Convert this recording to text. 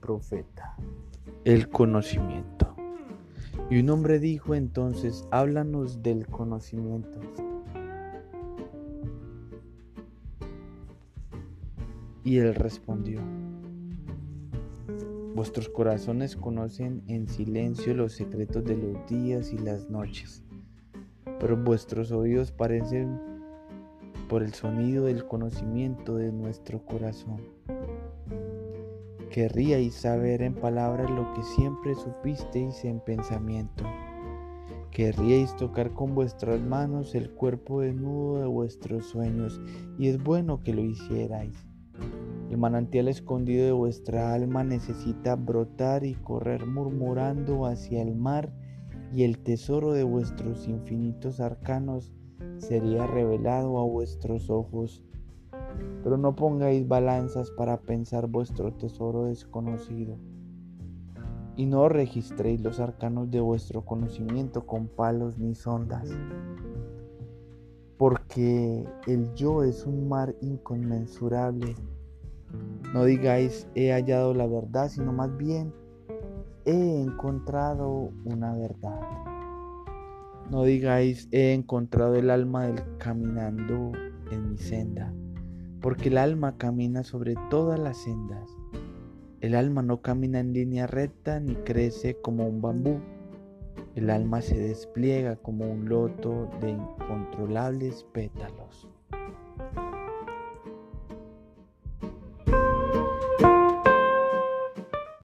profeta. El conocimiento. Y un hombre dijo entonces, háblanos del conocimiento. Y él respondió, vuestros corazones conocen en silencio los secretos de los días y las noches, pero vuestros oídos parecen por el sonido del conocimiento de nuestro corazón. Querríais saber en palabras lo que siempre supisteis en pensamiento. Querríais tocar con vuestras manos el cuerpo desnudo de vuestros sueños, y es bueno que lo hicierais. El manantial escondido de vuestra alma necesita brotar y correr murmurando hacia el mar, y el tesoro de vuestros infinitos arcanos sería revelado a vuestros ojos. Pero no pongáis balanzas para pensar vuestro tesoro desconocido. Y no registréis los arcanos de vuestro conocimiento con palos ni sondas. Porque el yo es un mar inconmensurable. No digáis he hallado la verdad, sino más bien he encontrado una verdad. No digáis, he encontrado el alma del caminando en mi senda, porque el alma camina sobre todas las sendas. El alma no camina en línea recta ni crece como un bambú. El alma se despliega como un loto de incontrolables pétalos.